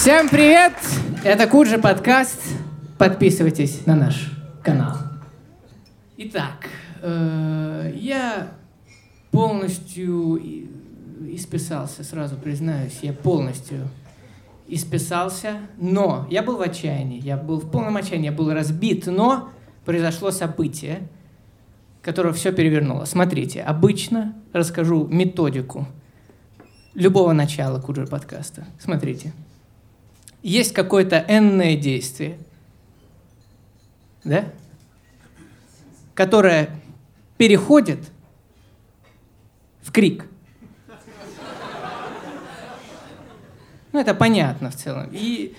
Всем привет! Это Куджи подкаст. Подписывайтесь на наш канал. Итак, э, я полностью исписался, сразу признаюсь, я полностью исписался, но я был в отчаянии, я был в полном отчаянии, я был разбит, но произошло событие, которое все перевернуло. Смотрите, обычно расскажу методику любого начала Куджи подкаста. Смотрите. Есть какое-то энное действие, да? которое переходит в крик. Ну, это понятно в целом. И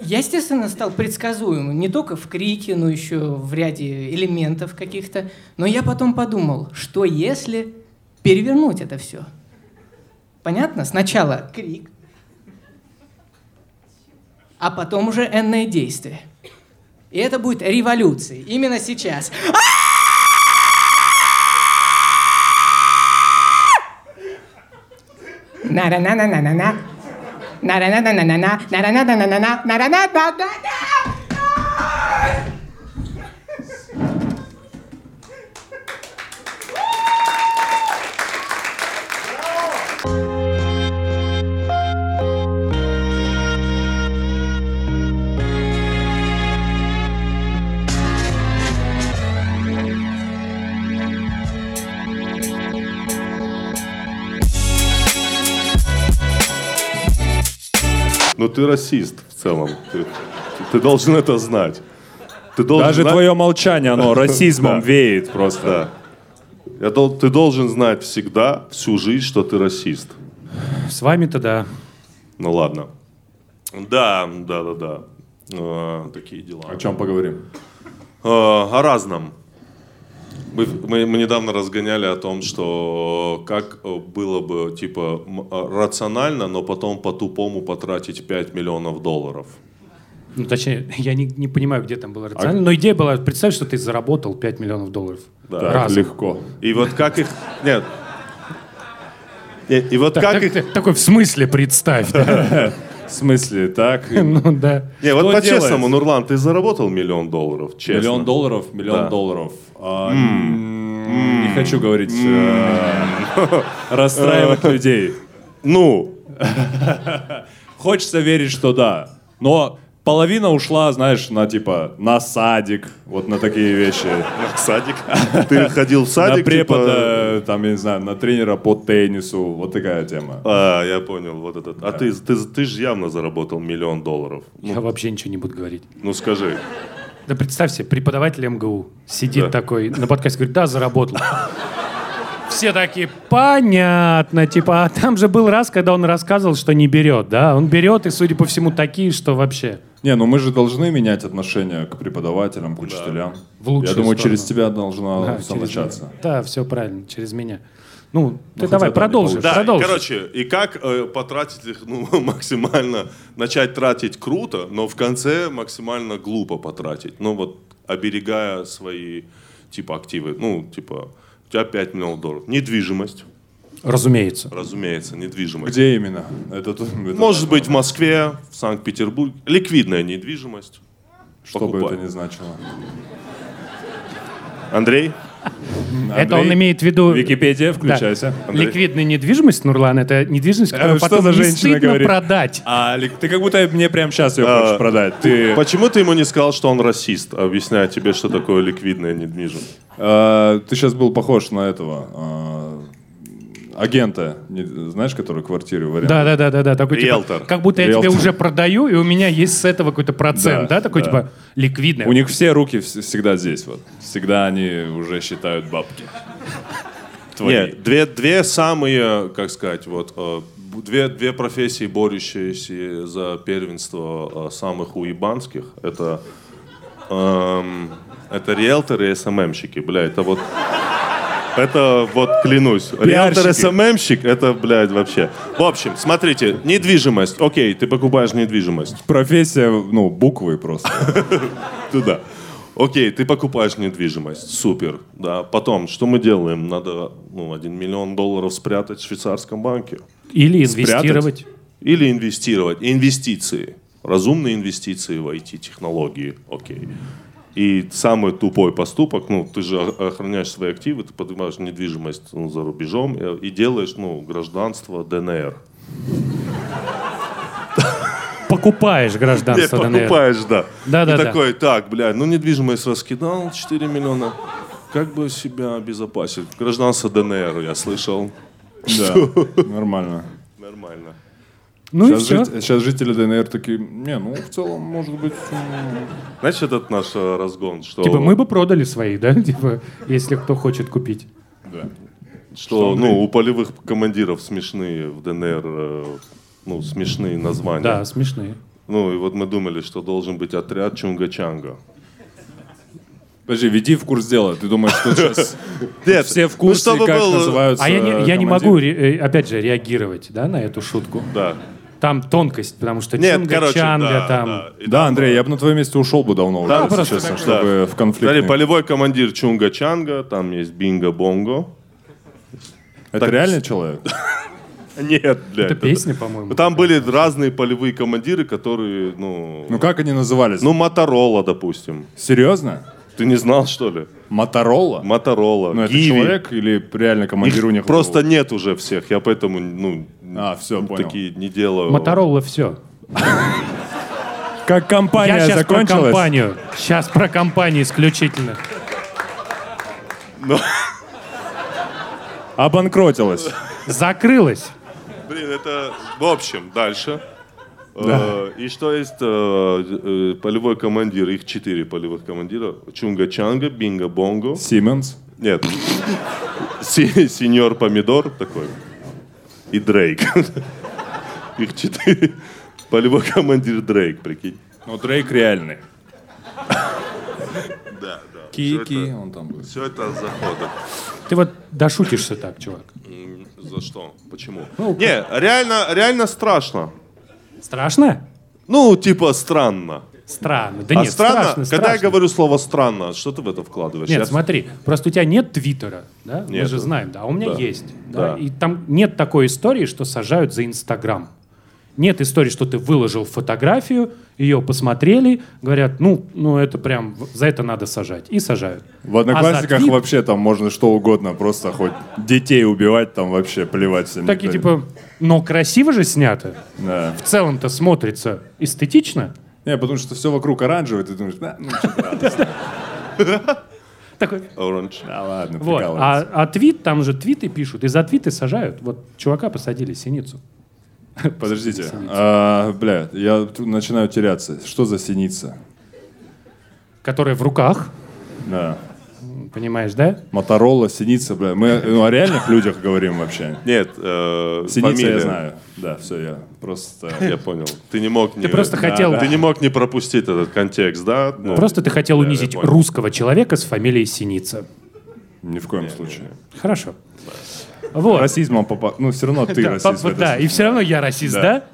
я, естественно, стал предсказуемым не только в крике, но еще в ряде элементов каких-то. Но я потом подумал, что если перевернуть это все? Понятно? Сначала крик, а потом уже энное действие. И это будет революцией. Именно сейчас. На-на-на-на-на-на-на. На-на-на-на-на-на. На-на-на-на-на-на. На-на-на-на-на-на. Но ты расист в целом. Ты, ты должен это знать. Ты должен Даже знать- твое молчание, оно расизмом веет просто. Да. Я дол- ты должен знать всегда, всю жизнь, что ты расист. С вами-то да. Ну ладно. Да, да, да, да. А, такие дела. О чем поговорим? А, о разном. Мы, мы, мы недавно разгоняли о том, что как э, было бы типа а, рационально, но потом по-тупому потратить 5 миллионов долларов. Ну, точнее, я не, не понимаю, где там было рационально, но идея была, представь, что ты заработал 5 миллионов долларов. Да. Разом. легко. И вот как их... Нет. Нет, И вот Так, как так- их... так- такой в смысле представь. да? В смысле, так? Ну да. Не, вот по-честному? Нурлан, ты заработал миллион долларов, честно. Миллион долларов, миллион Да. долларов. А, Не хочу говорить, э, расстраивать людей. Ну, Хочется верить, что да. Но половина ушла, знаешь, на типа на садик, вот на такие вещи. садик. Ты ходил в садик, на типа... препода, там, я не знаю, на тренера по теннису, вот такая тема. А, я понял, вот этот. А ты, ты, ты же явно заработал миллион долларов. Я вообще ничего не буду говорить. Ну скажи. Да представь себе, преподаватель МГУ сидит Да. такой на подкасте, говорит, да, заработал. Все такие, понятно, типа, а там же был раз, когда он рассказывал, что не берет, да? Он берет, и, судя по всему, такие, что вообще... Не, ну мы же должны менять отношение к преподавателям, к учителям. В лучшую Я думаю, сторону. через тебя должно Да, все через начаться. меня. Да, все правильно, через меня. Ну, ты хотя давай, не продолжи. Да, продолжи. короче, и как э, потратить их ну, максимально, начать тратить круто, но в конце максимально глупо потратить. Ну вот, оберегая свои, типа, активы. Ну, типа, у тебя 5 миллионов долларов. Недвижимость, Разумеется. разумеется, недвижимость. Где именно? Это, это- Может быть в Москве, в Санкт-Петербурге. Ликвидная недвижимость. что бы покупай. это ни значило. Андрей? Это он Андрей, имеет в виду... Википедия, Да. включайся. Андрей. Ликвидная недвижимость, Нурлан, это недвижимость, которую Э, что потом за не женщина стыдно говорит? продать. А, ты как будто мне прямо сейчас ее А, хочешь продать. Ты, Почему ты ему не сказал, что он расист, объясняя тебе, что такое ликвидная недвижимость? э, ты сейчас был похож на этого э, агента, знаешь, который квартиры в аренду. Да, да, да, да, да. Такой, типа, Риэлтор. как будто я тебе Риэлтор. уже продаю, и у меня есть с этого какой-то процент, да, Да, такой да. типа ликвидный. У них все руки вс- всегда здесь вот. Всегда они уже считают бабки. Твои. Нет, две, две самые, как сказать, вот, э, две, две профессии, борющиеся за первенство э, самых уебанских, это, эм, это риэлторы и СММщики, бля, это вот, это вот клянусь, риэлтор. СММщик, это, блядь, вообще. В общем, смотрите, недвижимость, окей, ты покупаешь недвижимость, Профессия, ну, буквы просто. туда. Окей, ты покупаешь недвижимость, супер, да. Потом, что мы делаем? Надо, ну, один миллион долларов спрятать в швейцарском банке. Или Спрятать? инвестировать. Или инвестировать. Инвестиции. Разумные инвестиции в IT-технологии. Окей. И самый тупой поступок, ну, ты же охраняешь свои активы, ты поднимаешь недвижимость ну, за рубежом и, и делаешь, ну, гражданство ДНР. Покупаешь гражданство ДНР. покупаешь, да. Да-да-да. И такой, так, блядь, ну недвижимость раскидал 4 миллиона. Как бы себя обезопасить? Гражданство ДНР, я слышал. Да, нормально. Нормально. Ну и сейчас, все. жит- сейчас жители ДНР такие, не, ну, в целом, может быть... Знаешь, этот наш э, разгон, что, Типа мы бы продали свои, да? Типа, если кто хочет купить. Да. что ну, у полевых командиров смешные в ДНР, э, ну, смешные названия. Да, смешные. Ну, и вот мы думали, что должен быть отряд Чунга-Чанга. Подожди, веди в курс дела. Ты думаешь, что сейчас Нет, все в курсе, как был, называются А я не, я не могу, э, опять же, реагировать, да, на эту шутку. Да. Там тонкость, потому что Нет, Чунга, короче, Чанга, да, там... да. Да, там, Андрей, я бы на твоем месте ушел бы давно уже, Да, просто честно, так, чтобы в Смотри, конфликт. полевой командир Чунга-Чанга, там есть Бинго-Бонго. Это так- реальный человек? Нет, блядь. Это песня, по-моему. Ну, Там были разные полевые командиры, которые, ну... Ну как они назывались? Ну, Моторола, допустим. Серьезно? Ты не знал, что ли? Моторола? Моторола, Ну это Гиви. человек или реально командир Их у них? просто был? нет уже всех, я поэтому, ну, А, все, понял. такие не делаю. Моторола все. Как компания Я сейчас про закончилась? компанию. Сейчас про компанию исключительно. Обанкротилась. Закрылась. Блин, это... В общем, дальше. Э, И что есть э, э, полевой командир, их четыре полевых командира. Чунга-Чанга, Бинго-Бонго. Сименс. Нет. Сеньор Помидор такой. И Дрейк. Их четыре. Полевой командир Дрейк, прикинь. Ну, Дрейк реальный. Да, да. Кики, он там был. Все это заходит. Ты вот дошутишься так, чувак. За что? Почему? Ну, Не, реально, реально страшно. Страшно? Ну, типа странно. Странно. Да а нет, странно, страшно, когда страшно. я говорю слово странно, что ты в это вкладываешь? Нет, Я- смотри, просто у тебя нет твиттера, да? Мы Нету. же знаем, да, а у меня Да. есть. Да? Да. И там нет такой истории, что сажают за Инстаграм. Нет истории, что ты выложил фотографию, ее посмотрели, говорят, ну, ну это прям, за это надо сажать. И сажают. В Одноклассниках А твит- вообще там можно что угодно, просто хоть детей убивать, там вообще плевать всем. Такие типа, но красиво же снято. Да. В целом-то смотрится эстетично. Не, потому что все вокруг оранжевое, ты думаешь, да, ну что. Такой, Orange. Да ладно, вот. А, а твит, там же твиты пишут, и за твиты сажают. Вот чувака посадили синицу. Подождите, а, бля, я начинаю теряться. Что за синица? Которая в руках, Да. Понимаешь, да? Моторола, синица, бля. Мы ну, о реальных людях говорим вообще. Нет, э, Синица фамилия. я знаю. Да, все, я просто... Я понял. Ты не мог не... просто хотел- Ты не мог не пропустить этот контекст, да? Ну, Просто ты хотел да, унизить русского человека с фамилией Синица. Ни в коем случае. Хорошо. Вот. Расизмом попа... Ну, все равно ты Да, расист. да, и все равно я расист, да?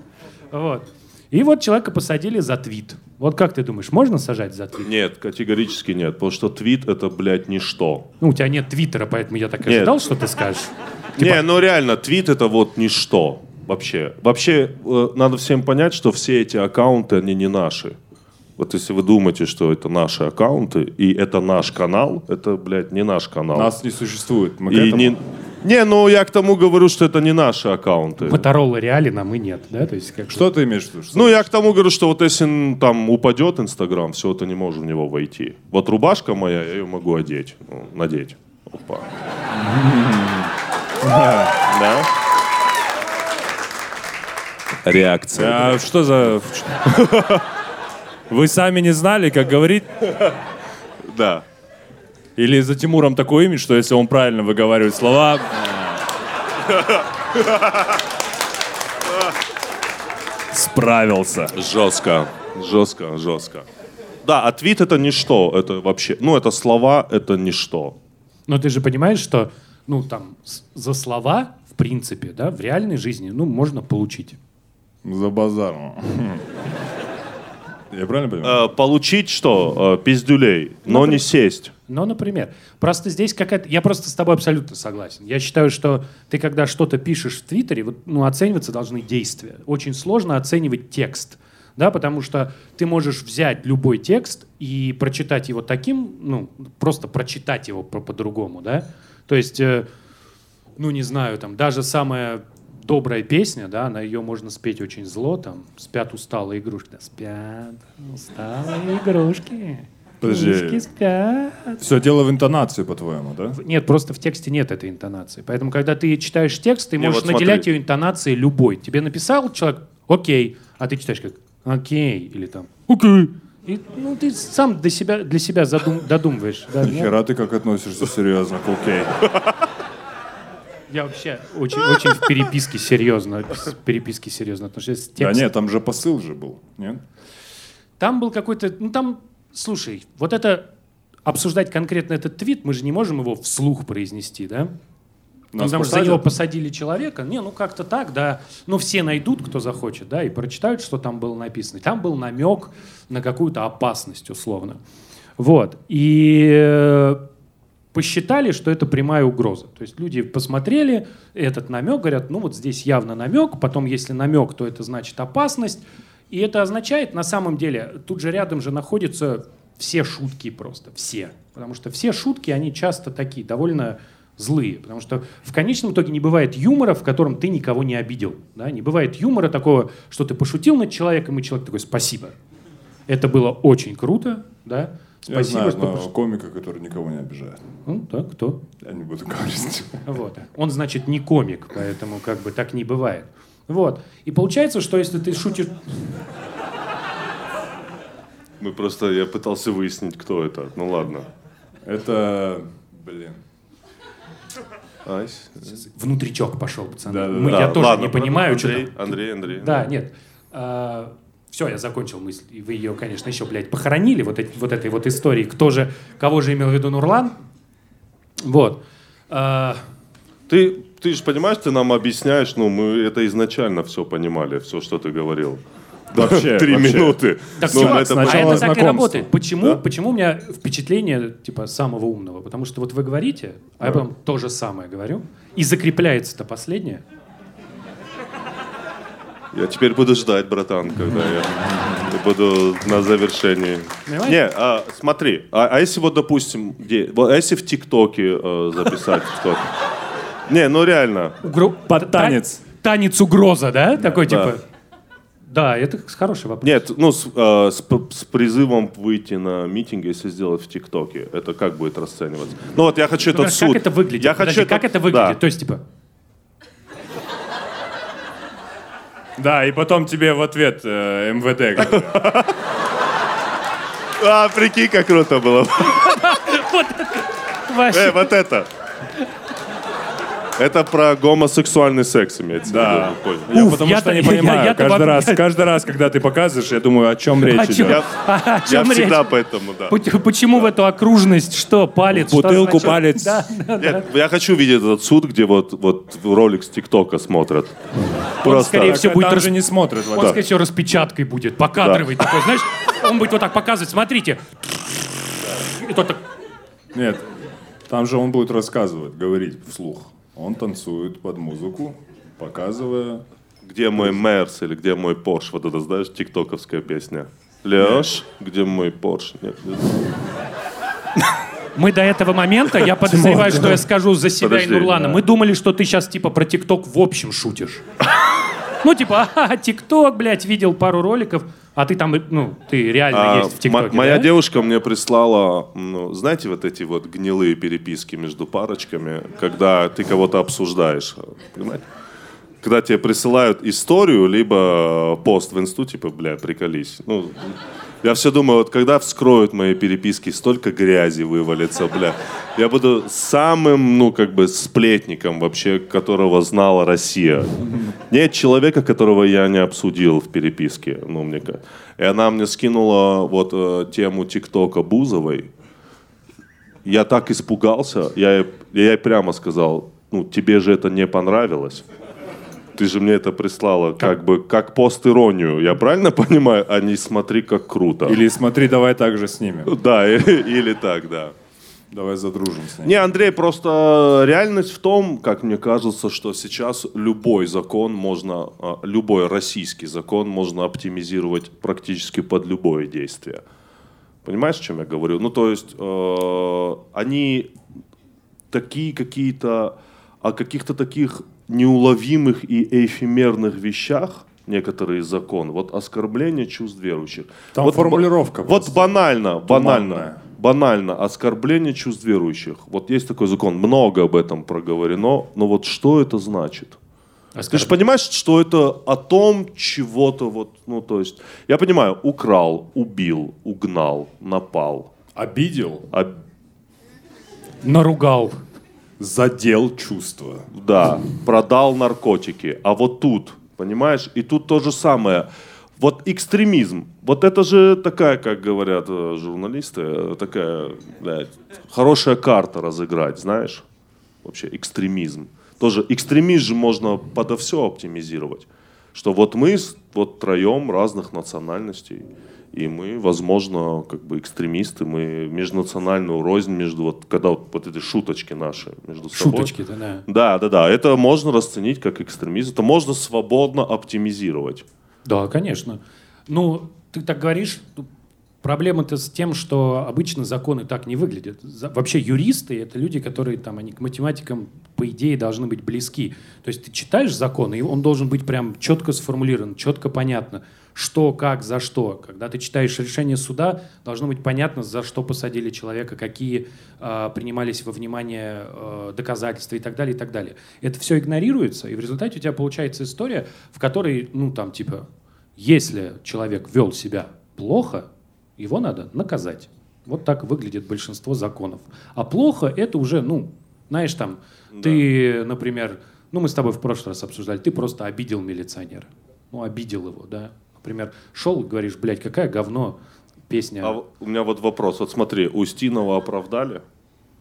Вот. И вот человека посадили за твит. Вот как ты думаешь, можно сажать за твит? Нет, категорически нет, потому что твит это, блядь, ничто. Ну, у тебя нет твиттера, поэтому я так Нет. ожидал, что ты скажешь. Не, ну реально, твит это вот ничто вообще. Вообще, э, надо всем понять, что все эти аккаунты, они не наши. Вот если вы думаете, что это наши аккаунты, и это наш канал, это, блядь, не наш канал. Нас не существует. Мы к и этому- не... не, ну я к тому говорю, что это не наши аккаунты. Моторола реален, а мы нет, да? То есть как Что ты имеешь в виду? Что- Ну, я к тому говорю, что вот если там упадет Инстаграм, все, ты не можешь в него войти. Вот рубашка моя, я ее могу одеть, ну, надеть. Опа. Да? Реакция. А что за... Вы сами не знали, как говорить? Да. Или за Тимуром такой имидж, что если он правильно выговаривает слова... Справился. Жестко. Жестко, жестко. Да, а твит это ничто. Это вообще, ну, это слова, это ничто. Но ты же понимаешь, что, ну, там, за слова, в принципе, да, в реальной жизни, ну, можно получить. За базар. Я правильно понимаю? Э, получить что? Э, пиздюлей, но не сесть. Ну, например. Просто здесь какая-то... Я просто с тобой абсолютно согласен. Я считаю, что ты, когда что-то пишешь в Твиттере, вот, ну, оцениваться должны действия. Очень сложно оценивать текст. Да, потому что ты можешь взять любой текст и прочитать его таким, ну, просто прочитать его по- по-другому, да. То есть, э, ну, не знаю, там, даже самая добрая песня, да, на ее можно спеть очень зло, там, спят усталые игрушки. Да, спят усталые игрушки. Подожди. Игрушки спят. Все дело в интонации, по-твоему, да? Нет, просто в тексте нет этой интонации. Поэтому, когда ты читаешь текст, ты Не, можешь вот смотри. наделять ее интонацией любой. Тебе написал человек «Окей», а ты читаешь как «Окей» или там «Окей». И, ну, ты сам для себя, для себя задум, додумываешь. Да, нет? Хера ты как относишься серьезно к окей. Я вообще очень, очень в переписке серьезно, в переписке серьезно отношусь. Да нет, там же посыл же был, нет? Там был какой-то, ну там, слушай, вот это обсуждать конкретно этот твит, мы же не можем его вслух произнести, да? Ну, Нас потому что за него посадили человека. Не, ну как-то так, да. Ну, все найдут, кто захочет, да, и прочитают, что там было написано. Там был намек на какую-то опасность, условно. Вот. И э, посчитали, что это прямая угроза. То есть люди посмотрели этот намек, говорят, ну вот здесь явно намек, потом если намек, то это значит опасность. И это означает, на самом деле, тут же рядом же находятся все шутки просто, все. Потому что все шутки, они часто такие, довольно злые. Потому что в конечном итоге не бывает юмора, в котором ты никого не обидел. Да? Не бывает юмора такого, что ты пошутил над человеком, и человек такой «спасибо». Это было очень круто, да? Я Спасибо, знаю что одного комика, который никого не обижает. Ну, да, кто? Я не буду говорить. Вот. Он, значит, не комик, поэтому как бы так не бывает. Вот. И получается, что если ты шутишь... Мы просто, я пытался выяснить, кто это. Ну ладно. Это, блин. Ась. Внутричок пошел, пацаны. Да, да, Мы- да. я тоже ладно, не понимаю, что Андрей, там. Андрей, Андрей. Да, нет. Все, я закончил мысль. И вы ее, конечно, еще, блядь, похоронили, вот, эти- вот этой вот истории. Кто же, кого же имел в виду Нурлан? Вот. А, Ты, ты же понимаешь, ты нам объясняешь, ну, мы это изначально все понимали, все, что ты говорил. Вообще, Три вообще. минуты. Так, Ну, чувак, это а это так и работает. Почему, Да? почему у меня впечатление типа самого умного? Потому что вот вы говорите, а я потом то же самое говорю, и закрепляется-то последнее. Я теперь буду ждать, братан, когда я буду на завершении. Не, а, смотри, а, а если вот, допустим, где, вот, а если в ТикТоке э, записать что-то? Не, ну реально. Угро- Под та- танец. Танец угроза, да? Такой Да. типа. Да, это хороший вопрос. Нет, ну с, э, с с призывом выйти на митинг, если сделать в ТикТоке, это как будет расцениваться? Ну вот я хочу Ну, этот как, суд. как это выглядит? Я Подожди, хочу как этот- это выглядит? Да. То есть, типа, Да, и потом тебе в ответ э, МВД. А, прикинь, как круто было. вообще, Э, вот это. Это про гомосексуальный секс имеется. в Да. виду, понял. Я Уф, потому я-то- что не я- понимаю. Каждый раз, каждый раз, когда ты показываешь, я думаю, о чем речь О идет. Я, о я чем речь? всегда поэтому, да. Почему в эту окружность что, палец? Бутылку, палец. Да, я хочу видеть этот суд, где вот, вот ролик с ТикТока смотрят. Он, скорее Так, всего, а будет там рас- же не смотрят. Он, скорее всего, распечаткой будет, покадровый такой, знаешь, он будет вот так показывать, смотрите. И тот так, Нет, там же он будет рассказывать, говорить вслух. Он танцует под музыку, показывая... Где мой Мерс или где мой Порш? Вот это, знаешь, тиктоковская песня. Леш, где мой Порш? Нет, нет. Мы до этого момента, я подозреваю, что я скажу за себя Подожди, и Нурлана, да. мы думали, что ты сейчас типа про ТикТок в общем шутишь. Ну, типа, ага, ТикТок, блядь, видел пару роликов, а ты там, ну, ты реально А, есть в ТикТоке, мо- моя да? девушка мне прислала, ну, знаете, вот эти вот гнилые переписки между парочками, когда ты кого-то обсуждаешь, понимаете? Когда тебе присылают историю, либо пост в инсту, типа, бля, приколись. Ну, я все думаю, вот когда вскроют мои переписки, столько грязи вывалится, бля. Я буду самым, ну, как бы, сплетником вообще, которого знала Россия. Нет человека, которого я не обсудил в переписке, ну, мне кажется. И она мне скинула вот э, тему ТикТока Бузовой. Я так испугался, я, я ей прямо сказал, ну, тебе же это не понравилось. Ты же мне это прислала как, бы как пост-иронию. Я правильно понимаю? А не смотри, как круто. Или смотри, давай так же снимем. Да, или, так, да. Давай задружим с ним. Не, Андрей, просто реальность в том, как мне кажется, что сейчас любой закон можно, а, любой российский закон можно оптимизировать практически под любое действие. Понимаешь, о чем я говорю? Ну, то есть э, они такие какие-то, о каких-то таких неуловимых и эфемерных вещах, некоторые законы, вот оскорбление чувств верующих. Там вот, формулировка Вот банально, банально, туманная. банально, оскорбление чувств верующих. Вот есть такой закон, много об этом проговорено, но вот что это значит? Ты же понимаешь, что это о том чего-то вот, ну то есть, я понимаю, украл, убил, угнал, напал, Обидел, об- Наругал. Задел чувства. Да, продал наркотики. А вот тут, понимаешь, и тут то же самое. Вот экстремизм. Вот это же такая, как говорят э, журналисты, э, такая блядь, хорошая карта разыграть, знаешь? Вообще экстремизм. Тоже экстремизм же можно подо все оптимизировать. Что вот мы вот троем разных национальностей, и мы, возможно, как бы экстремисты, мы межнациональную рознь между вот, когда вот, вот эти шуточки наши между собой. Шуточки-то, да. Да, да, да. Это можно расценить как экстремизм. Это можно свободно оптимизировать. Да, конечно. Ну, ты так говоришь, проблема-то с тем, что обычно законы так не выглядят. Вообще юристы — это люди, которые там, они к математикам, по идее, должны быть близки. То есть ты читаешь закон, и он должен быть прям четко сформулирован, четко понятно, что, как, за что. Когда ты читаешь решение суда, должно быть понятно, за что посадили человека, какие а, принимались во внимание а, доказательства и так далее, и так далее. Это все игнорируется, и в результате у тебя получается история, в которой, ну, там, типа, если человек вел себя плохо, его надо наказать. Вот так выглядит большинство законов. А плохо это уже, ну, знаешь, там, ты, например, ну, мы с тобой в прошлый раз обсуждали, ты просто обидел милиционера. Ну, обидел его, да. Например, шел, говоришь, блядь, какая говно песня. А у меня вот вопрос. Вот смотри, Устинова оправдали,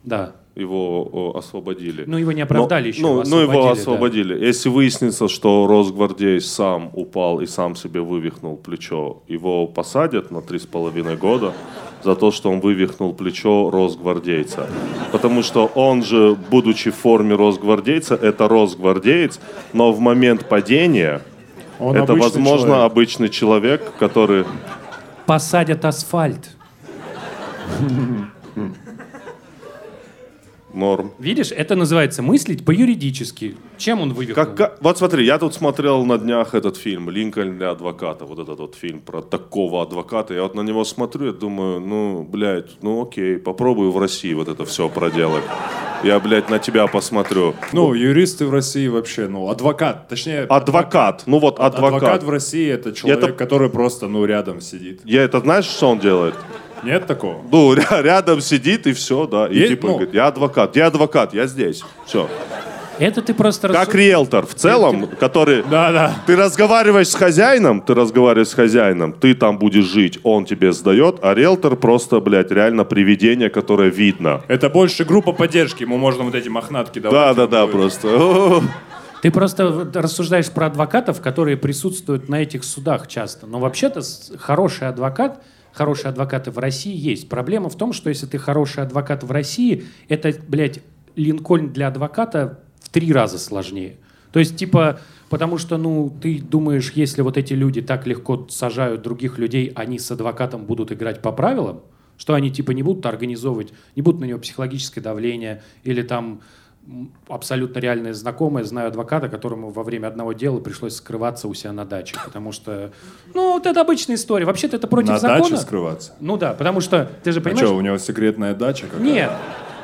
Да. его освободили. Ну, его не оправдали Но- еще, Ну, его ну, его освободили, да. освободили. Если выяснится, что Росгвардеец сам упал и сам себе вывихнул плечо, его посадят на три с половиной года за то, что он вывихнул плечо Росгвардейца. Потому что он же, будучи в форме Росгвардейца, это Росгвардеец, но в момент падения Он это, обычный возможно, человек. обычный человек, который... Посадят асфальт. Норм. Видишь, это называется мыслить по-юридически. Чем он вывихнул? Как, как- вот смотри, я тут смотрел на днях этот фильм «Линкольн для адвоката», вот этот вот фильм про такого адвоката. Я вот на него смотрю, я думаю, ну, блядь, ну окей, попробую в России вот это все проделать. Я, блядь, на тебя посмотрю. Ну, юристы в России вообще, ну, адвокат, точнее... Адвокат, ну вот адвокат. Адвокат в России это человек, Это- который просто, ну, рядом сидит. Я это знаешь, что он делает? Нет такого? Ну, ря- рядом сидит и все, да. И Есть, типа ну- говорит, я адвокат, я адвокат, я здесь. Все. Это ты просто... Как рассу- риэлтор в целом, который... Да, да. Ты разговариваешь с хозяином, ты разговариваешь с хозяином, ты там будешь жить, он тебе сдает, а риэлтор просто, блядь, реально привидение, которое видно. Это больше группа поддержки, ему можно вот эти мохнатки давать. Да, да, да, будет. просто. Ты просто рассуждаешь про адвокатов, которые присутствуют на этих судах часто. Но вообще-то хороший адвокат, хорошие адвокаты в России есть. Проблема в том, что если ты хороший адвокат в России, это, блядь, Линкольн для адвоката в три раза сложнее. То есть, типа, потому что, ну, ты думаешь, если вот эти люди так легко сажают других людей, они с адвокатом будут играть по правилам, что они, типа, не будут организовывать, не будут на него психологическое давление или там абсолютно реальные знакомые, знаю адвоката, которому во время одного дела пришлось скрываться у себя на даче, потому что, ну, вот это обычная история. Вообще-то это против На закона. даче скрываться? Ну да, потому что, ты же А понимаешь... что, у него секретная дача какая? Нет,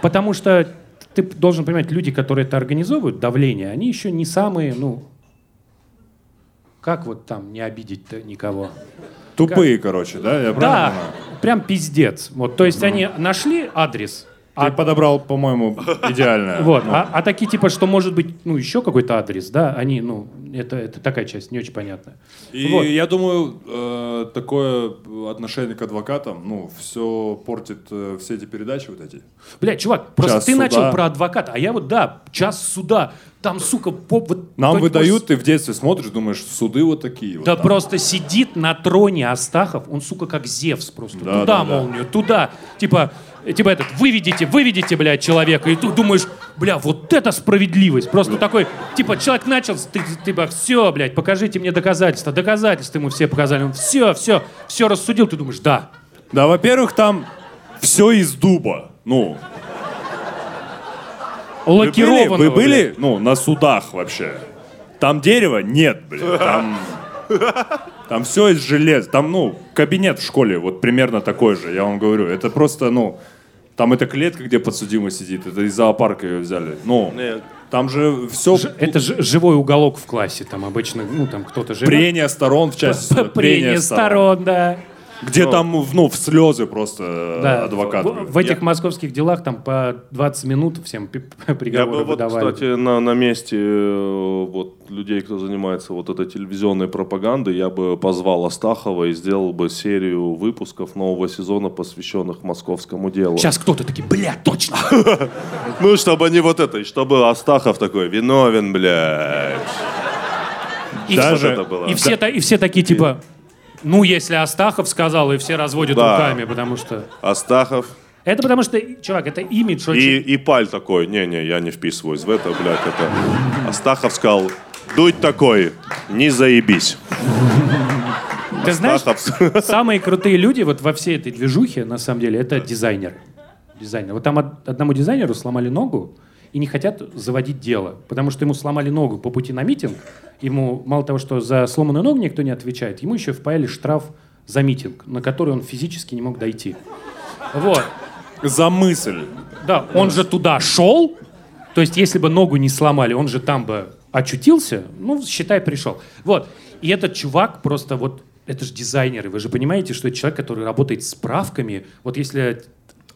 потому что ты должен понимать, люди, которые это организовывают, давление, они еще не самые, ну, как вот там не обидеть-то никого? Тупые, короче, да? Я Да, понимаю? прям пиздец. Вот, то есть они нашли адрес, Ты подобрал, по-моему, идеальное. Вот, Ну, а, а такие типа, что может быть, ну, еще какой-то адрес, да, они, ну, это, это такая часть, не очень понятная. И Вот. я думаю, э, такое отношение к адвокатам, ну, все портит э, все эти передачи вот эти. Блядь, чувак, просто Час ты суда. начал про адвоката, а я вот, да, час суда, там, сука, поп... Вот, Нам выдают, ты в детстве смотришь, думаешь, суды вот такие. вот Да там. просто сидит на троне Астахов, он, сука, как Зевс просто. Да, туда да, да. молнию, туда. Типа, типа этот, выведите, выведите, блядь, человека. И ты думаешь, бля, вот это справедливость. Просто такой, типа, человек начал, ты, типа, все, блядь, покажите мне доказательства. Доказательства ему все показали. Он все, все, все рассудил. Ты думаешь, да. Да, во-первых, там все из дуба. Ну, вы были, Лакированного. вы были, ну, на судах вообще? Там дерева нет, блин. Там, там все из железа. Там, ну, кабинет в школе вот примерно такой же, я вам говорю. Это просто, ну, там это клетка, где подсудимый сидит. Это из зоопарка ее взяли. Ну, Нет. там же все Ж- Это же живой уголок в классе. Там обычно, ну, там кто-то живет. прения сторон в части суда. Прения сторон, да. Где там, ну, в слезы просто Да, адвокат. В, в этих московских делах там по 20 минут всем пи- Я приговоры бы вот, выдавали. кстати, на, на месте э, вот, людей, кто занимается вот этой телевизионной пропагандой, я бы позвал Астахова и сделал бы серию выпусков нового сезона, посвященных московскому делу. Сейчас кто-то такие, бля, точно. Ну, чтобы не вот это, и чтобы Астахов такой, виновен, блядь. И, Даже- это было. и все, и все такие типа, ну если Астахов сказал, и все разводят Да. руками, потому что... Астахов Это потому что, чувак, это имидж очень... и, и Паль такой, не-не, я не вписываюсь в это, блядь, это... Астахов сказал, дуть такой, не заебись. Ты знаешь, Астахов... самые крутые люди вот во всей этой движухе, на самом деле, это дизайнеры. Дизайнеры. Вот там од- одному дизайнеру сломали ногу и не хотят заводить дело, потому что ему сломали ногу по пути на митинг. Ему мало того, что за сломанную ногу никто не отвечает, ему еще впаяли штраф за митинг, на который он физически не мог дойти. Вот. За мысль. Да, он же туда шел, то есть если бы ногу не сломали, он же там бы очутился, ну, считай, пришел. Вот. И этот чувак просто вот, это же дизайнеры, вы же понимаете, что это человек, который работает с справками. Вот если...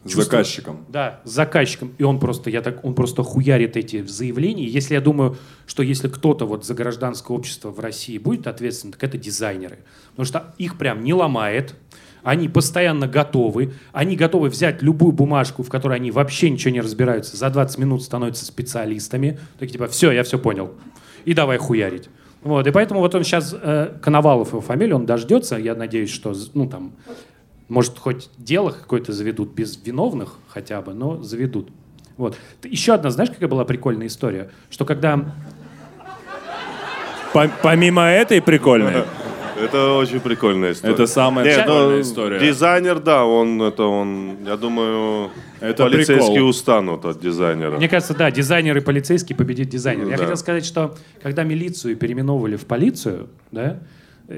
С заказчиком. Да, с заказчиком. И он просто, я так, он просто хуярит эти заявления. Если я думаю, что если кто-то вот за гражданское общество в России будет ответственен, так это дизайнеры. Потому что их прям не ломает. Они постоянно готовы. Они готовы взять любую бумажку, в которой они вообще ничего не разбираются. За 20 минут становятся специалистами. Такие типа, все, я все понял. И давай хуярить. Вот, и поэтому вот он сейчас, э, Коновалов его фамилия, он дождется, я надеюсь, что, ну там, может, хоть дело какое-то заведут без виновных хотя бы, но заведут. Вот. Еще одна, знаешь, какая была прикольная история? Что когда... По- помимо этой прикольной, Это очень прикольная история. Это самая Нет, прикольная ну, история. Дизайнер, да, он, это он, я думаю, Это полицейские прикол. устанут от дизайнера. Мне кажется, да, дизайнер и полицейский победит дизайнер. Я Да. хотел сказать, что когда милицию переименовывали в полицию, да,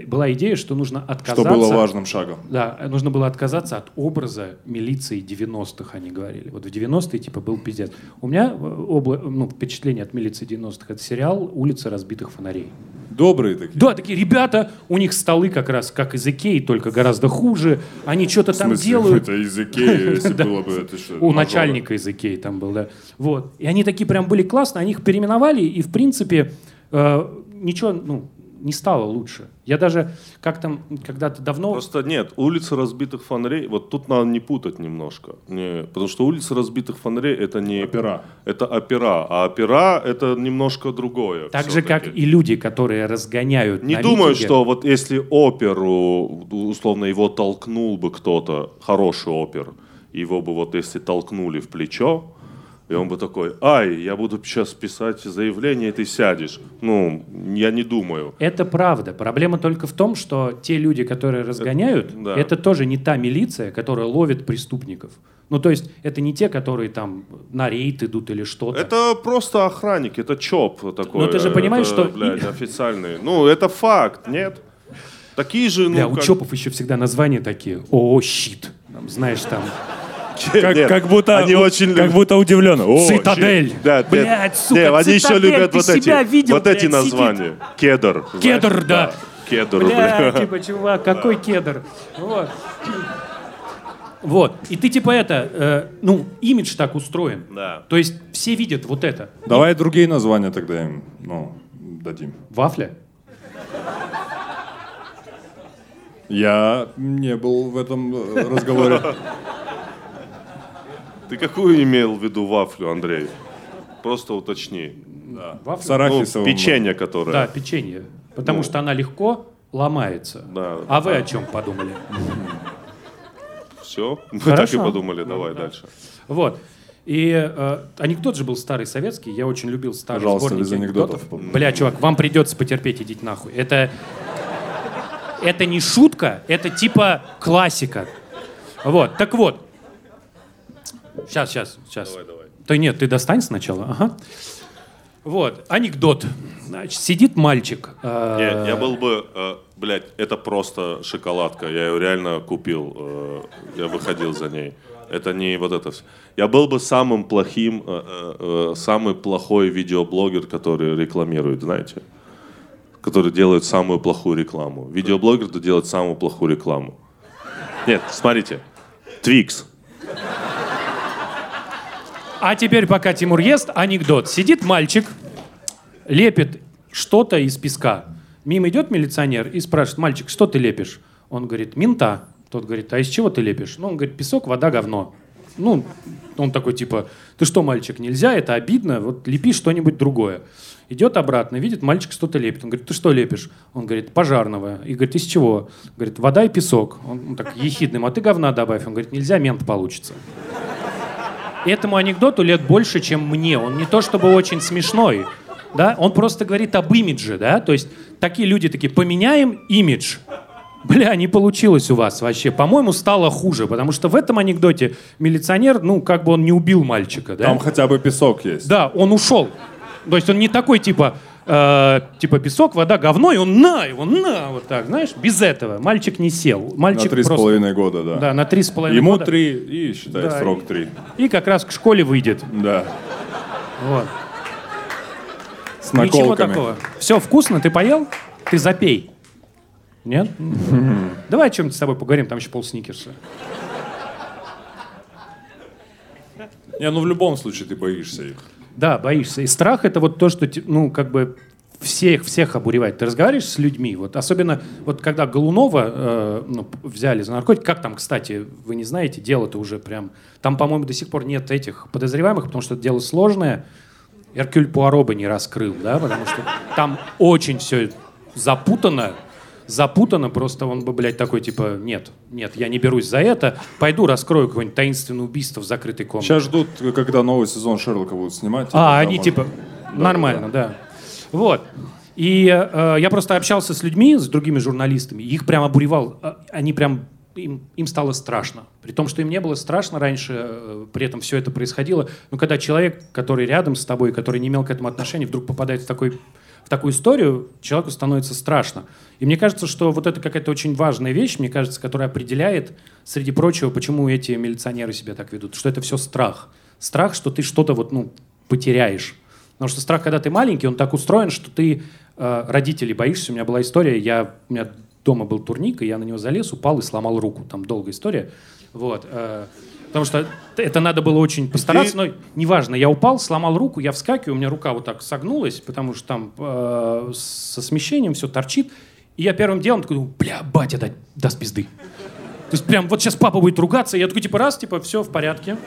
была идея, что нужно что отказаться... было важным шагом. Да, нужно было отказаться от образа милиции 90-х, они говорили. Вот в 90-е, типа, был пиздец. У меня э, обла- ну, впечатление от милиции 90-х — это сериал «Улица разбитых фонарей». Добрые такие. Да, такие ребята, у них столы как раз как из Икеи, только гораздо хуже. Они что-то там делают. это из Икеи, если было бы это что? У начальника из Икеи там был, да. Вот. И они такие прям были классные, они их переименовали, и, в принципе, э, ничего, ну, не стало лучше. Я даже как-то когда-то давно... Просто нет, улица разбитых фонарей, вот тут надо не путать немножко. Не, потому что улица разбитых фонарей это не... Опера. Это опера, а опера это немножко другое. Так же, как и люди, которые разгоняют Не на думаю, митинге. что вот если оперу, условно, его толкнул бы кто-то, хороший опер, его бы вот если толкнули в плечо, и он бы такой, ай, я буду сейчас писать заявление, и ты сядешь. Ну, я не думаю. Это правда. Проблема только в том, что те люди, которые разгоняют, да. это тоже не та милиция, которая ловит преступников. Ну, то есть, это не те, которые там на рейд идут или что-то. Это просто охранник, это ЧОП такой. Но ты же понимаешь, это, что- Блядь, официальный. Ну, это факт, нет? Такие же, ну, Бля, у как- ЧОПов еще всегда названия такие. О, щит. Там, знаешь, там... Как, Нет, как будто, они очень как будто удивленно. О, Цитадель. Да, Блядь, нет. сука, Не, они еще цитадель, любят ты вот себя эти, видел, вот эти блядь, сидит. названия. Кедр. знаешь? Кедр, да. Кедр, Бля, бля. типа, чувак, какой кедр. Вот. Вот. И ты типа это, э, ну, имидж так устроен. Да. То есть все видят вот это. Давай другие названия тогда им ну, дадим. Вафля? Я не был в этом э, разговоре. Ты какую имел в виду вафлю, Андрей? Просто уточни. Вафля? С Ну, печенье, которое... Да, печенье. Потому Ну. что она легко ломается. Да. А вы о чем подумали? Все? Мы так и Хорошо. подумали, давай дальше. Вот. И э, анекдот же был старый советский. Я очень любил старые Пожалуйста, сборники без анекдотов. Бля, чувак, вам придется потерпеть, идите нахуй. Это, это не шутка, это типа классика. Вот, так вот. Сейчас, сейчас, сейчас. Давай, давай. Да нет, ты достань сначала. Ага. Вот, анекдот. Значит, сидит мальчик. э, Не, я был бы, э, блядь, это просто шоколадка. Я ее реально купил. э, я выходил за ней. Это не вот это. всё. Я был бы самым плохим, э, э, э, самый плохой видеоблогер, который рекламирует, знаете? Который делает самую плохую рекламу. Видеоблогер то делает самую плохую рекламу. Нет, смотрите. Твикс. А теперь, пока Тимур ест, анекдот. Сидит мальчик, лепит что-то из песка. Мимо идет милиционер и спрашивает, мальчик, что ты лепишь? Он говорит, мента. Тот говорит, а из чего ты лепишь? Ну, он говорит, песок, вода, говно. Ну, он такой, типа, ты что, мальчик, нельзя, это обидно, вот лепи что-нибудь другое. Идет обратно, видит, мальчик что-то лепит. Он говорит, ты что лепишь? Он говорит, пожарного. И говорит, из чего? Говорит, вода и песок. Он, он так ехидным, а ты говна добавь. Он говорит, нельзя, мент получится. Этому анекдоту лет больше, чем мне. Он не то чтобы очень смешной, да, он просто говорит об имидже, да, то есть такие люди такие, поменяем имидж. Бля, не получилось у вас вообще. По-моему, стало хуже, потому что в этом анекдоте милиционер, ну, как бы он не убил мальчика, да? Там хотя бы песок есть. Да, он ушел. То есть он не такой, типа, э, типа песок, вода, говно, и он на его, на, вот так, знаешь, без этого. Мальчик не сел. На Мальчик три с половиной года, да. Да, на три с половиной Ему года. три и, считай, Да, срок и- три. И как раз к школе выйдет. Да. Вот. С Ничего наколками. такого. Все вкусно, ты поел? Ты запей. Нет? Давай о чем-нибудь с тобой поговорим, там еще пол сникерса. Не, ну в любом случае ты боишься их. Да, боишься. И страх это вот то, что, ну, как бы всех, всех обуревает. Ты разговариваешь с людьми, вот особенно вот когда Голунова э, ну, взяли за наркотики, как там, кстати, вы не знаете, дело-то уже прям, там, по-моему, до сих пор нет этих подозреваемых, потому что это дело сложное. Эркюль Пуаро бы не раскрыл, да, потому что там очень все запутано, запутано, просто он бы, блядь, такой, типа, нет, нет, я не берусь за это, пойду раскрою какое-нибудь таинственное убийство в закрытой комнате. Сейчас ждут, когда новый сезон Шерлока будут снимать. А, они можно- типа нормально, да. Вот. И э, я просто общался с людьми, с другими журналистами, их прям обуревал. э, Они прям им, им стало страшно. При том, что им не было страшно раньше, э, при этом все это происходило. Но когда человек, который рядом с тобой, который не имел к этому отношения, вдруг попадает в, такой, в такую историю, человеку становится страшно. И мне кажется, что вот это какая-то очень важная вещь, мне кажется, которая определяет, среди прочего, почему эти милиционеры себя так ведут. Что это все страх. Страх, что ты что-то вот, ну, потеряешь. Потому что страх, когда ты маленький, он так устроен, что ты э, родителей боишься. У меня была история, я, у меня дома был турник, и я на него залез, упал и сломал руку. Там долгая история. Вот. э, потому что это надо было очень постараться, но неважно. Я упал, сломал руку, я вскакиваю, у меня рука вот так согнулась, потому что там э, со смещением все торчит. И я первым делом такой, бля, батя да, даст пизды. То есть прям вот сейчас папа будет ругаться, я такой, типа, раз, типа, все в порядке.